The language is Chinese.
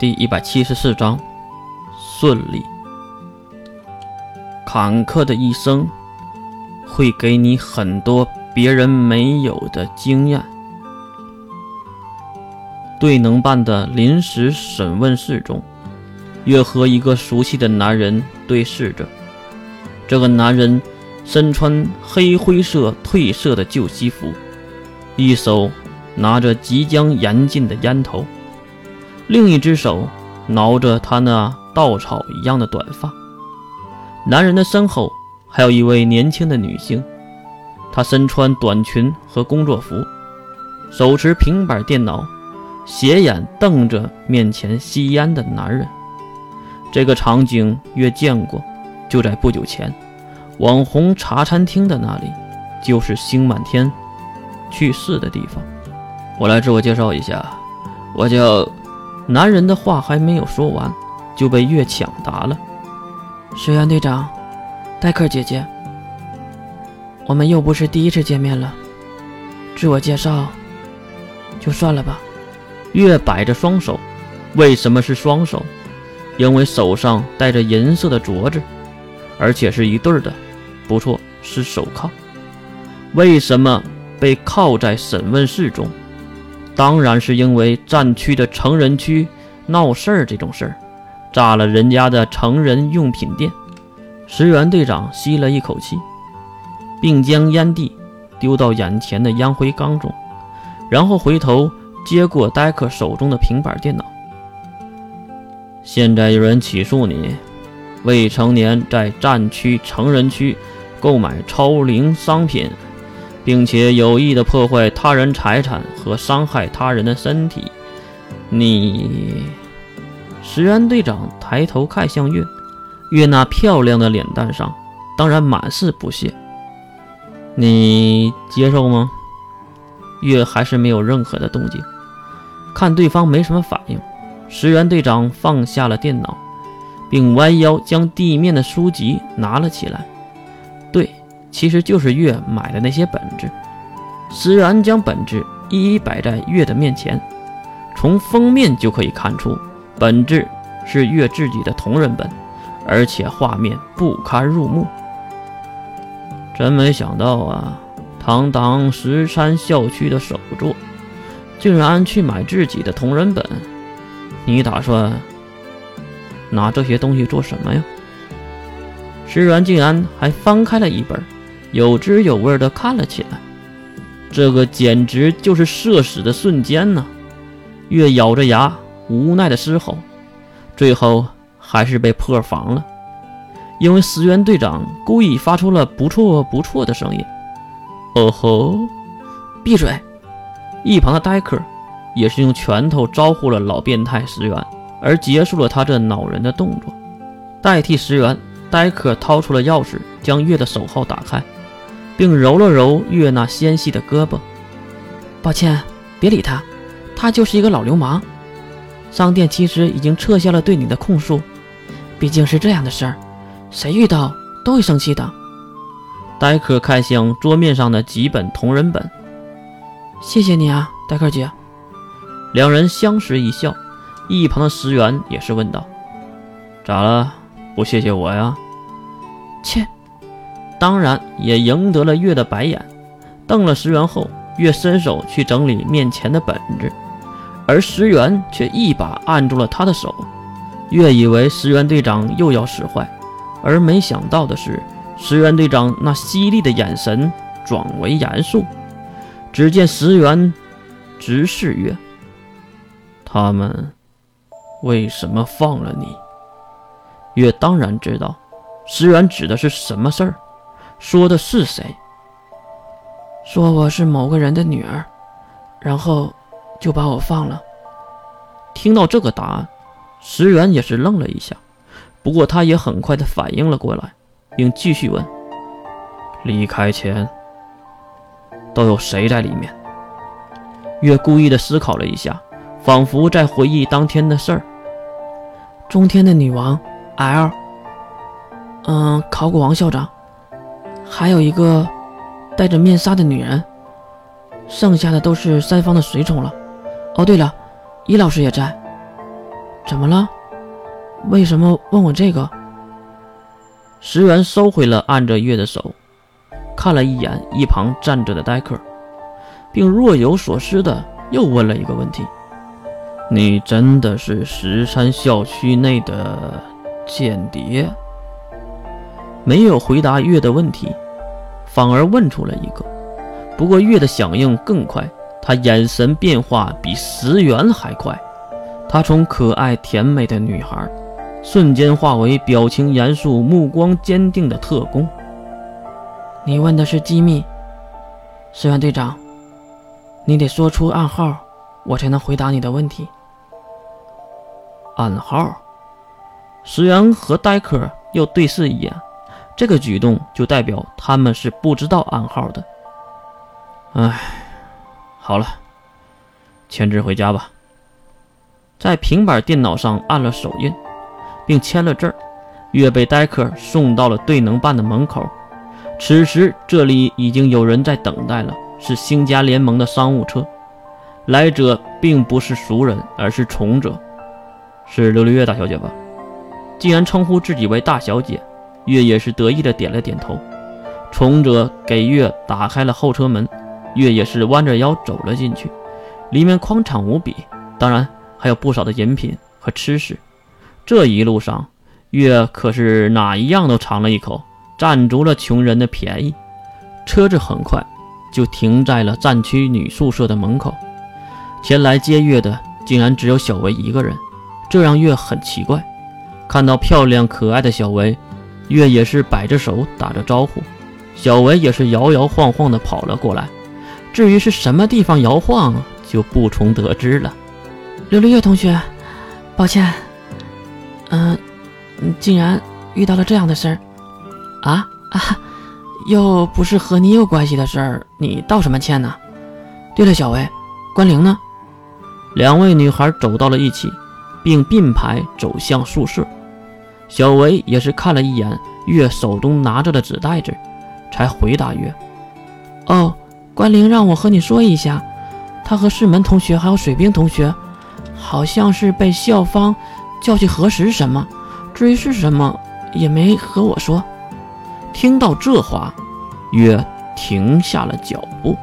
第一百七十四章，顺利。坎坷的一生会给你很多别人没有的经验。对能办的临时审问室中，月和一个熟悉的男人对视着。这个男人身穿黑灰色褪色的旧西服，一手拿着即将燃尽的烟头。另一只手挠着他那稻草一样的短发。男人的身后还有一位年轻的女性，她身穿短裙和工作服，手持平板电脑，斜眼瞪着面前吸烟的男人。这个场景月见过，就在不久前，网红茶餐厅的那里，就是星满天去世的地方。我来自我介绍一下，我叫。男人的话还没有说完，就被月抢答了。石原队长，戴克姐姐，我们又不是第一次见面了，自我介绍就算了吧。月摆着双手，为什么是双手？因为手上戴着银色的镯子，而且是一对的，不错，是手铐。为什么被铐在审问室中？当然是因为战区的成人区闹事儿这种事儿，炸了人家的成人用品店。石原队长吸了一口气，并将烟蒂丢到眼前的烟灰缸中，然后回头接过戴克手中的平板电脑。现在有人起诉你，未成年在战区成人区购买超龄商品。并且有意的破坏他人财产和伤害他人的身体，你，石原队长抬头看向月，月那漂亮的脸蛋上当然满是不屑。你接受吗？月还是没有任何的动静，看对方没什么反应，石原队长放下了电脑，并弯腰将地面的书籍拿了起来。其实就是月买的那些本子。石原将本子一一摆在月的面前，从封面就可以看出，本子是月自己的同人本，而且画面不堪入目。真没想到啊，堂堂石山校区的首座，竟然去买自己的同人本。你打算拿这些东西做什么呀？石原竟然还翻开了一本。有滋有味地看了起来，这个简直就是社死的瞬间呢！月咬着牙，无奈的嘶吼，最后还是被破防了，因为石原队长故意发出了“不错不错”的声音。哦吼！闭嘴！一旁的戴克也是用拳头招呼了老变态石原，而结束了他这恼人的动作。代替石原，戴克掏出了钥匙，将月的手铐打开。并揉了揉月那纤细的胳膊。抱歉，别理他，他就是一个老流氓。商店其实已经撤销了对你的控诉，毕竟是这样的事儿，谁遇到都会生气的。戴克看向桌面上的几本同人本，谢谢你啊，戴克姐。两人相视一笑，一旁的石原也是问道：“咋了？不谢谢我呀？”切。当然也赢得了月的白眼，瞪了石原后，月伸手去整理面前的本子，而石原却一把按住了他的手。月以为石原队长又要使坏，而没想到的是，石原队长那犀利的眼神转为严肃。只见石原直视月：“他们为什么放了你？”月当然知道，石原指的是什么事儿。说的是谁？说我是某个人的女儿，然后就把我放了。听到这个答案，石原也是愣了一下，不过他也很快的反应了过来，并继续问：“离开前都有谁在里面？”月故意的思考了一下，仿佛在回忆当天的事儿。中天的女王 L，嗯，考古王校长。还有一个戴着面纱的女人，剩下的都是三方的随从了。哦，对了，伊老师也在。怎么了？为什么问我这个？石原收回了按着月的手，看了一眼一旁站着的戴克，并若有所思的又问了一个问题：“你真的是石山校区内的间谍？”没有回答月的问题，反而问出了一个。不过月的响应更快，他眼神变化比石原还快。他从可爱甜美的女孩，瞬间化为表情严肃、目光坚定的特工。你问的是机密，石原队长，你得说出暗号，我才能回答你的问题。暗号？石原和戴克又对视一眼，这个举动就代表他们是不知道暗号的。唉，好了，签字回家吧。在平板电脑上按了手印，并签了字儿。月被戴克送到了对能办的门口。此时这里已经有人在等待了，是星家联盟的商务车。来者并不是熟人，而是从者，是琉璃月大小姐吧？既然称呼自己为大小姐，月也是得意的点了点头。从者给月打开了后车门，月也是弯着腰走了进去。里面宽敞无比，当然。还有不少的饮品和吃食，这一路上，月可是哪一样都尝了一口，占足了穷人的便宜。车子很快就停在了战区女宿舍的门口，前来接月的竟然只有小维一个人，这让月很奇怪。看到漂亮可爱的小维，月也是摆着手打着招呼，小维也是摇摇晃晃地跑了过来。至于是什么地方摇晃，就不从得知了。刘璃月同学，抱歉，嗯，竟然遇到了这样的事儿，啊啊，又不是和你有关系的事儿，你道什么歉呢？对了，小薇，关灵呢？两位女孩走到了一起，并并排走向宿舍。小维也是看了一眼月手中拿着的纸袋子，才回答月：“哦，关灵让我和你说一下，他和世门同学还有水兵同学。”好像是被校方叫去核实什么，至于是什么，也没和我说。听到这话，月停下了脚步。